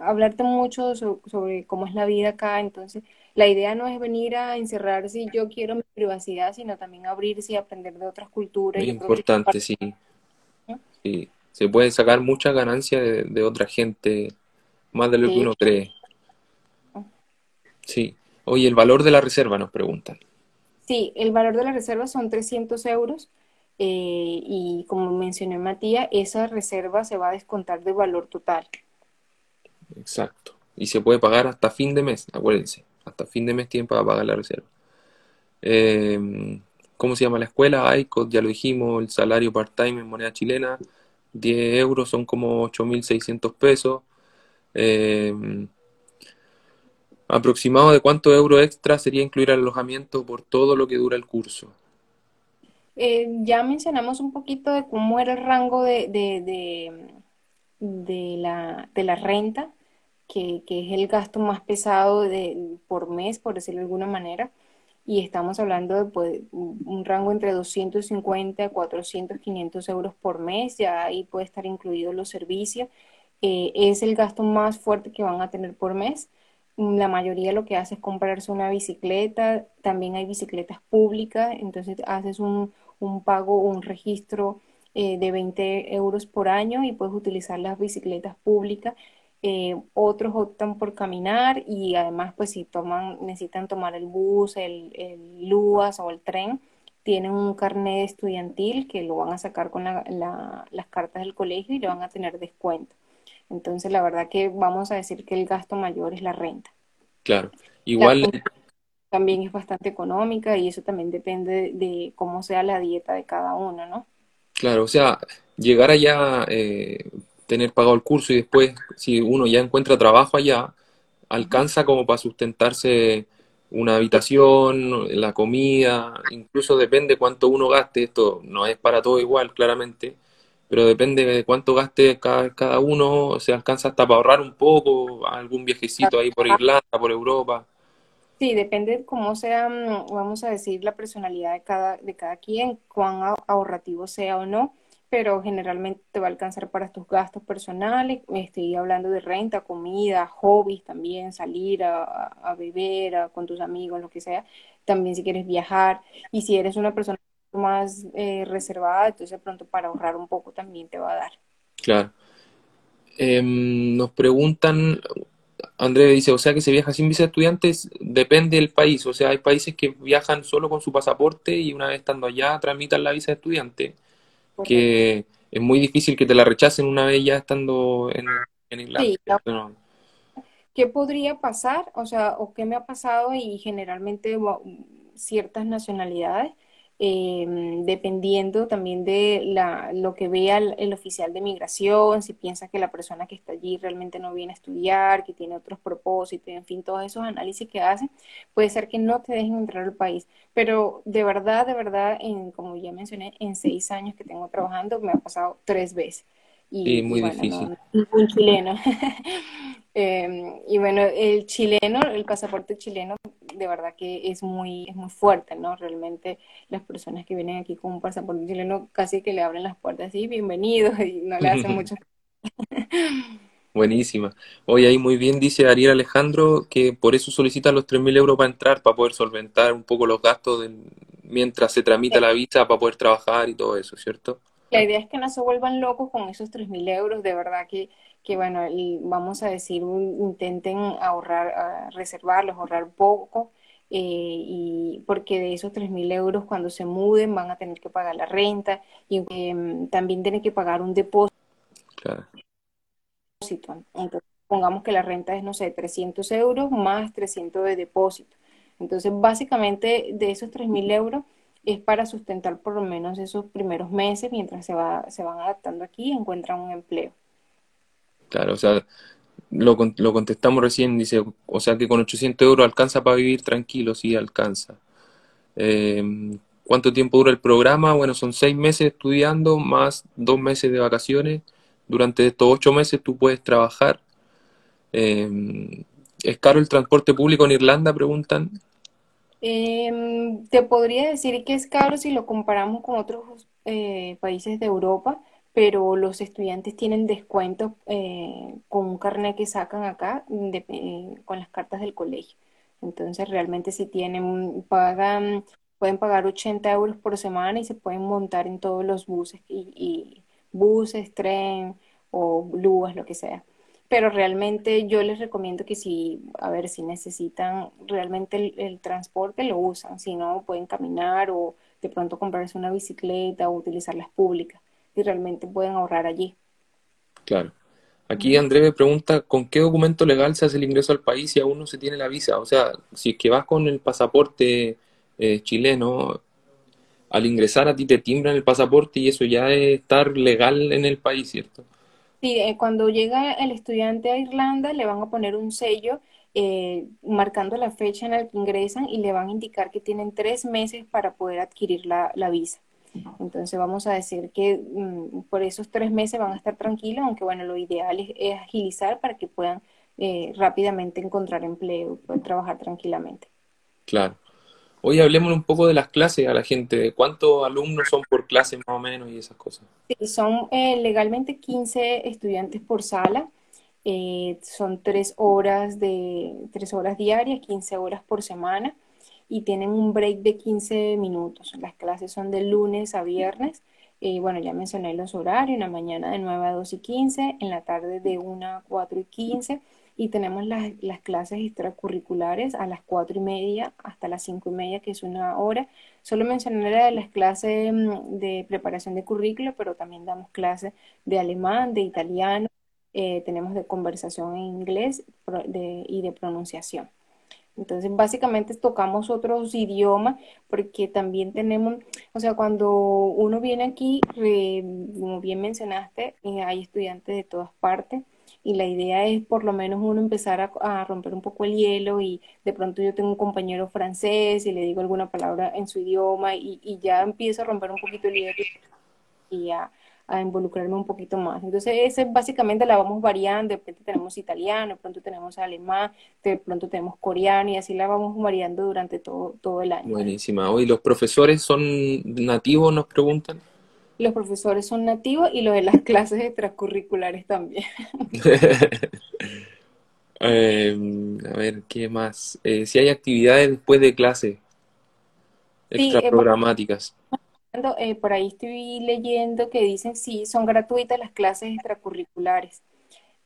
hablarte mucho sobre, cómo es la vida acá. Entonces, la idea no es venir a encerrarse y yo quiero mi privacidad, sino también abrirse y aprender de otras culturas. Muy importante, sí. Sí, se puede sacar mucha ganancia de, de otra gente, más de lo que uno cree. Sí. Oye, el valor de la reserva nos preguntan. Sí, el valor de la reserva son 300 euros eh, y como mencioné Matías, esa reserva se va a descontar de valor total. Exacto. Y se puede pagar hasta fin de mes, acuérdense. Hasta fin de mes tienen para pagar la reserva. Eh, ¿Cómo se llama la escuela? ICOT, ya lo dijimos, el salario part-time en moneda chilena, 10 euros son como 8.600 pesos. Eh, ¿Aproximado de cuánto euro extra sería incluir el alojamiento por todo lo que dura el curso? Eh, ya mencionamos un poquito de cómo era el rango de, de, de, la, de la renta, que, que, es el gasto más pesado de, por mes, por decirlo de alguna manera, y estamos hablando de pues, un rango entre 250, 400, 500 euros por mes, ya ahí puede estar incluido los servicios. Eh, es el gasto más fuerte que van a tener por mes la mayoría lo que hace es comprarse una bicicleta, también hay bicicletas públicas, entonces haces un, un pago, un registro eh, de 20 euros por año y puedes utilizar las bicicletas públicas. Eh, otros optan por caminar y además pues si toman, necesitan tomar el bus, el, el LUAS o el tren, tienen un carnet estudiantil que lo van a sacar con la, las cartas del colegio y le van a tener descuento. Entonces, la verdad que vamos a decir que el gasto mayor es la renta. Claro, igual también es bastante económica y eso también depende de, cómo sea la dieta de cada uno, ¿no? Claro, o sea, llegar allá, eh, tener pagado el curso y después, si uno ya encuentra trabajo allá, alcanza como para sustentarse una habitación, la comida, incluso depende cuánto uno gaste, esto no es para todo igual, claramente, pero depende de cuánto gaste cada, cada uno, se alcanza hasta para ahorrar un poco, algún viajecito ahí por Irlanda, por Europa. Sí, depende de cómo sea, mm, vamos a decir, la personalidad de cada, de cada quien, cuán ahorrativo sea o no pero generalmente te va a alcanzar para tus gastos personales. Estoy hablando de renta, comida, hobbies también, salir a, beber con tus amigos, lo que sea. También si quieres viajar y si eres una persona más eh, reservada, entonces pronto para ahorrar un poco también te va a dar. Claro. Em, nos preguntan, André dice, o sea que se viaja sin visa de estudiantes, depende del país, o sea, hay países que viajan solo con su pasaporte y una vez estando allá tramitan la visa de estudiante que es muy difícil que te la rechacen una vez ya estando en, en Irlanda. ¿Qué podría pasar? O sea, o qué me ha pasado y generalmente ciertas nacionalidades Em, dependiendo también de la, lo que vea el, oficial de migración, si piensa que la persona que está allí realmente no viene a estudiar, que tiene otros propósitos, en fin, todos esos análisis que hacen, puede ser que no te dejen entrar al país. Pero de verdad, de verdad, en, como ya mencioné, en seis años que tengo trabajando, me ha pasado tres veces. Y, muy difícil. un chileno. Em, y bueno, el chileno, el pasaporte chileno, de verdad que es muy, es muy fuerte, ¿no? Realmente las personas que vienen aquí con un pasaporte chileno casi que le abren las puertas y bienvenidos y no le hacen mucho. Buenísima. Hoy ahí muy bien dice Ariel Alejandro que por eso solicita los 3.000 euros para entrar, para poder solventar un poco los gastos mientras se tramita la visa, para poder trabajar y todo eso, ¿cierto? La idea es que no se vuelvan locos con esos 3.000 euros, de verdad que, que bueno, y vamos a decir, intenten ahorrar, reservarlos, ahorrar poco, eh, y porque de esos 3.000 euros cuando se muden van a tener que pagar la renta y em, también tienen que pagar un depósito. Claro. Entonces, pongamos que la renta es, no sé, 300 euros más 300 de depósito. Entonces, básicamente de esos 3.000 euros es para sustentar por lo menos esos primeros meses mientras se, va, se van adaptando aquí y encuentran un empleo. Claro, o sea, lo, lo contestamos recién, dice, o sea que con 800 euros alcanza para vivir tranquilo, sí alcanza. Em, ¿Cuánto tiempo dura el programa? Bueno, son seis meses estudiando más dos meses de vacaciones. Durante estos ocho meses tú puedes trabajar. Em, ¿Es caro el transporte público en Irlanda? Preguntan. Em, te podría decir que es caro si lo comparamos con otros eh, países de Europa, pero los estudiantes tienen descuento eh, con un carnet que sacan acá eh, con las cartas del colegio. Entonces realmente si tienen, pagan, pueden pagar 80 euros por semana y se pueden montar en todos los buses y, buses, tren o lúas, lo que sea. Pero realmente yo les recomiendo que si, a ver, si necesitan realmente el, transporte, lo usan, si no, pueden caminar o de pronto comprarse una bicicleta o utilizar las públicas y realmente pueden ahorrar allí. Claro. Aquí André me pregunta, ¿con qué documento legal se hace el ingreso al país si aún no se tiene la visa? O sea, si es que vas con el pasaporte eh, chileno, al ingresar a ti te timbran el pasaporte y eso ya es estar legal en el país, ¿cierto? Sí, eh, cuando llega el estudiante a Irlanda le van a poner un sello eh, marcando la fecha en la que ingresan y le van a indicar que tienen tres meses para poder adquirir la, visa. Entonces vamos a decir que mm, por esos tres meses van a estar tranquilos, aunque bueno, lo ideal es, agilizar para que puedan eh, rápidamente encontrar empleo poder trabajar tranquilamente. Claro. Hoy hablemos un poco de las clases a la gente, cuántos alumnos son por clase más o menos y esas cosas. Sí, son eh, legalmente 15 estudiantes por sala, eh, son tres horas, de, tres horas diarias, 15 horas por semana y tienen un break de 15 minutos. Las clases son de lunes a viernes. Bueno, ya mencioné los horarios, en la mañana de 9 a 2 y 15, en la tarde de 1 a 4 y 15 y tenemos las, las clases extracurriculares a las cuatro y media hasta las cinco y media, que es una hora. Solo mencioné las clases mm, de preparación de currículo, pero también damos clases de alemán, de italiano, eh, tenemos de conversación en inglés y de pronunciación. Entonces, básicamente tocamos otros idiomas porque también tenemos, o sea, cuando uno viene aquí, como bien mencionaste, eh, hay estudiantes de todas partes y la idea es por lo menos uno empezar a, romper un poco el hielo y de pronto yo tengo un compañero francés y le digo alguna palabra en su idioma y, y ya empiezo a romper un poquito el hielo y a a involucrarme un poquito más. Entonces, ese básicamente la vamos variando, de pronto tenemos italiano, de pronto tenemos alemán, de pronto tenemos coreano y así la vamos variando durante todo, todo el año. Buenísima. Hoy los profesores son nativos, nos preguntan. Los profesores son nativos y los de las clases extracurriculares también. Em, a ver, ¿qué más? Eh, si hay actividades después de clase, eh, extraprogramáticas. Eh, por ahí estoy leyendo que dicen sí, son gratuitas las clases extracurriculares.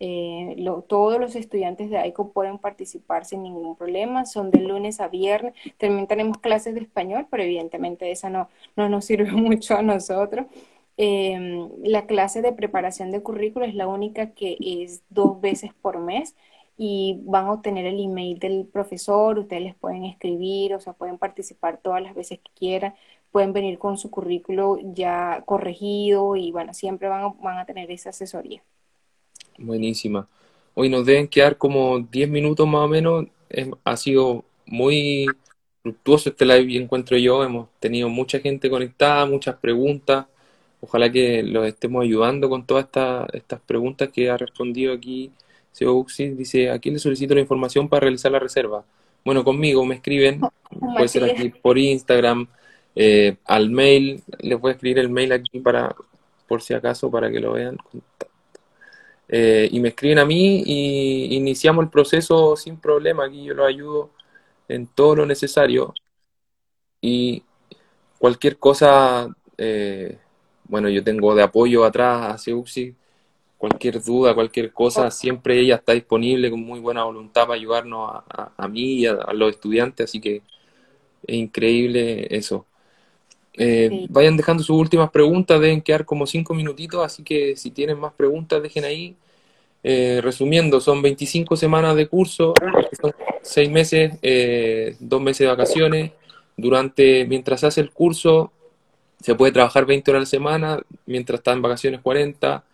Eh, todos los estudiantes de AICO pueden participar sin ningún problema, son de lunes a viernes. También tenemos clases de español, pero evidentemente esa no, no nos sirve mucho a nosotros. Em, la clase de preparación de currículo es la única que es dos veces por mes y van a obtener el email del profesor, ustedes les pueden escribir, o sea, pueden participar todas las veces que quieran pueden venir con su currículo ya corregido y bueno, siempre van a, van a tener esa asesoría. Buenísima. Hoy nos deben quedar como 10 minutos más o menos. ha sido muy fructuoso este live, encuentro yo. Hemos tenido mucha gente conectada, muchas preguntas. Ojalá que los estemos ayudando con todas estas preguntas que ha respondido aquí. Seo dice, ¿a quién le solicito la información para realizar la reserva? Bueno, conmigo me escriben, puede ser aquí por Instagram, eh, al mail, les voy a escribir el mail aquí para, por si acaso, para que lo vean. Eh, y me escriben a mí y iniciamos el proceso sin problema. Aquí yo los ayudo en todo lo necesario. Y cualquier cosa, eh, bueno, yo tengo de apoyo atrás a Seuxi. Cualquier duda, cualquier cosa, siempre ella está disponible con muy buena voluntad para ayudarnos a, mí y a los estudiantes. Así que es increíble eso. Eh, vayan dejando sus últimas preguntas, deben quedar como cinco minutitos, así que si tienen más preguntas, dejen ahí. Eh, resumiendo, son 25 semanas de curso, son 6 meses, eh, 2 meses de vacaciones. Durante, mientras hace el curso, se puede trabajar 20 horas a la semana, mientras está en vacaciones 40.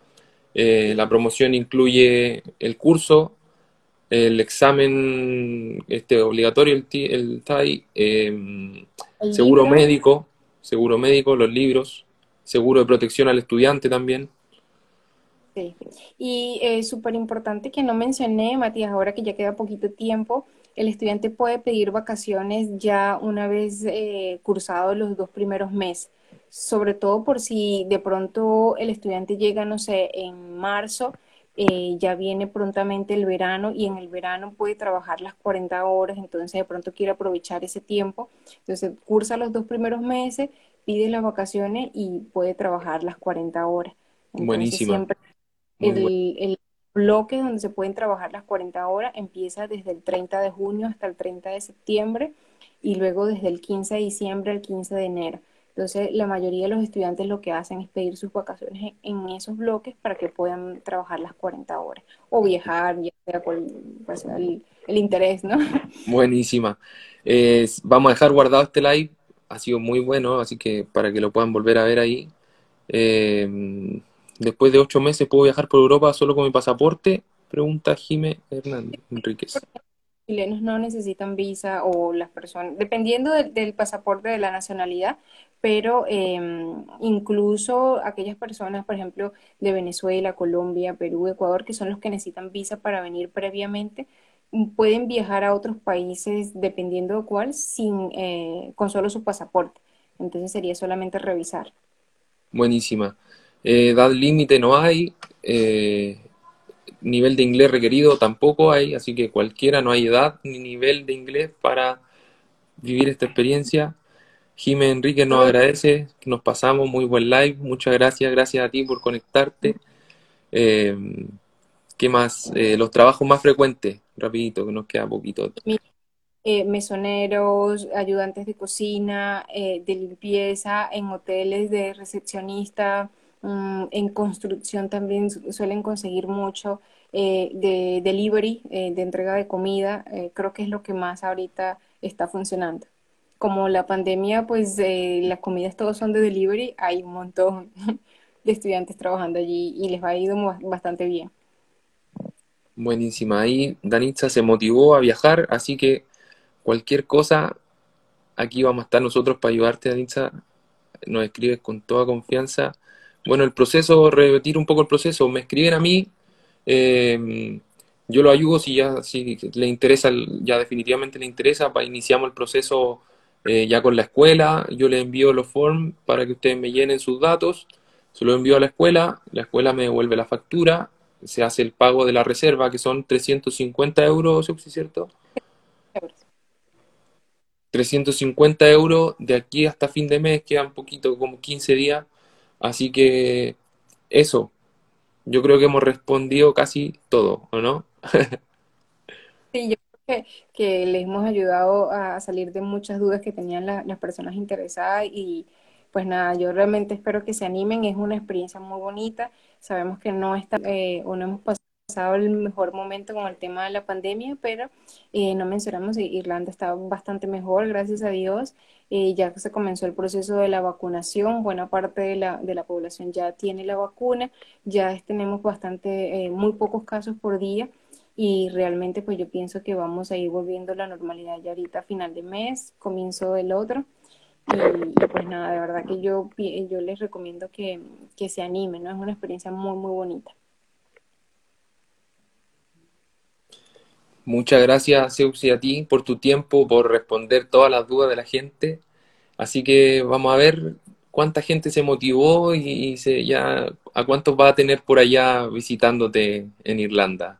Eh, la promoción incluye el curso, el examen este, obligatorio, el, el TAI, seguro médico, seguro médico, los libros, seguro de protección al estudiante también. Sí, y es súper importante que no mencioné, Matías, ahora que ya queda poquito tiempo, el estudiante puede pedir vacaciones ya una vez eh, cursados los dos primeros meses, sobre todo por si de pronto el estudiante llega, no sé, en marzo eh, ya viene prontamente el verano y en el verano puede trabajar las 40 horas, entonces de pronto quiere aprovechar ese tiempo. Entonces cursa los dos primeros meses, pide las vacaciones y puede trabajar las 40 horas. Buenísimo. Siempre el, el, bloque donde se pueden trabajar las 40 horas empieza desde el 30 de junio hasta el 30 de septiembre y luego desde el 15 de diciembre al 15 de enero. Entonces, la mayoría de los estudiantes lo que hacen es pedir sus vacaciones en esos bloques para que puedan trabajar las 40 horas o viajar, ya sea cual, sea el, interés, ¿no? Buenísima. vamos a dejar guardado este live, ha sido muy bueno, así que para que lo puedan volver a ver ahí. Eh, después de ocho meses, ¿puedo viajar por Europa solo con mi pasaporte? Pregunta Jimé Hernández Enríquez chilenos no necesitan visa o las personas, dependiendo del pasaporte de la nacionalidad, pero em, incluso aquellas personas, por ejemplo, de Venezuela, Colombia, Perú, Ecuador, que son los que necesitan visa para venir previamente, mm, pueden viajar a otros países dependiendo de cuál, sin, eh, con solo su pasaporte. Entonces sería solamente revisar. Buenísima. Eh, edad límite no hay. Eh, nivel de inglés requerido tampoco hay, así que cualquiera, no hay edad ni nivel de inglés para vivir esta experiencia. Jimé Enrique nos agradece, nos pasamos, muy buen live, muchas gracias, gracias a ti por conectarte. Eh, ¿Qué más? Eh, los trabajos más frecuentes, rapidito, que nos queda poquito. Eh, mesoneros, ayudantes de cocina, de limpieza, en hoteles de recepcionista, Mm, en construcción también suelen conseguir mucho eh, de delivery, eh, de entrega de comida. Eh, creo que es lo que más ahorita está funcionando. Como la pandemia, pues las comidas todos son de delivery, hay un montón de estudiantes trabajando allí y les ha ido bastante bien. Buenísima. Ahí Danitza se motivó a viajar, así que cualquier cosa, aquí vamos a estar nosotros para ayudarte, Danitza. Nos escribes con toda confianza. Bueno, el proceso, repetir un poco el proceso, me escriben a mí, eh, yo lo ayudo si ya si le interesa, ya definitivamente le interesa, para iniciamos el proceso eh, ya con la escuela, yo le envío los forms para que ustedes me llenen sus datos, se lo envío a la escuela, la escuela me devuelve la factura, se hace el pago de la reserva, que son 350 euros, ¿sí, cierto? 350 euros de aquí hasta fin de mes, quedan poquito, como 15 días, así que eso, yo creo que hemos respondido casi todo, ¿o no? sí, yo creo que, les hemos ayudado a salir de muchas dudas que tenían las personas interesadas y pues nada, yo realmente espero que se animen, es una experiencia muy bonita, sabemos que no está, eh, o no hemos pasado el mejor momento con el tema de la pandemia, pero eh, no mencionamos, Irlanda está bastante mejor, gracias a Dios, eh, ya que se comenzó el proceso de la vacunación, buena parte de la, de la población ya tiene la vacuna, ya tenemos bastante, muy pocos casos por día, y realmente pues yo pienso que vamos a ir volviendo a la normalidad ya ahorita a final de mes, comienzo del otro. Y, pues nada, de verdad que yo, yo les recomiendo que, que se animen, ¿no? Es una experiencia muy, muy bonita. Muchas gracias, Zeus, y a ti por tu tiempo, por responder todas las dudas de la gente. Así que vamos a ver cuánta gente se motivó y, se, ya a cuántos va a tener por allá visitándote en Irlanda.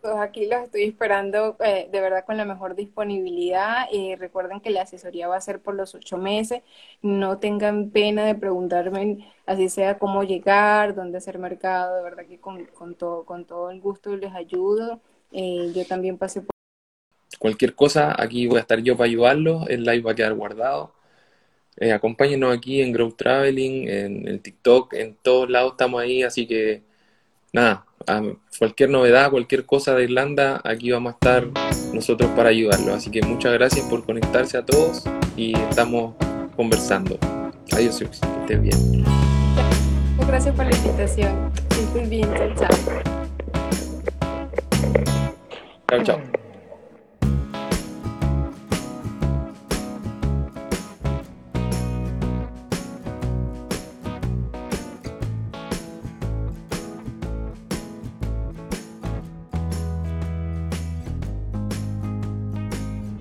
Pues aquí los estoy esperando eh, de verdad con la mejor disponibilidad. y recuerden que la asesoría va a ser por los ocho meses. No tengan pena de preguntarme, así sea cómo llegar, dónde hacer mercado. De verdad que con, todo, con todo el gusto les ayudo. Eh, yo también pasé por... Cualquier cosa, aquí voy a estar yo para ayudarlos. El live va a quedar guardado. Eh, acompáñenos aquí en Grow Traveling, en el TikTok, en todos lados estamos ahí, así que nada, cualquier novedad, cualquier cosa de Irlanda, aquí vamos a estar nosotros para ayudarlo. Así que muchas gracias por conectarse a todos y estamos conversando. Adiós, que estés bien. Gracias por la invitación. Estés bien, chao. Chao, chao.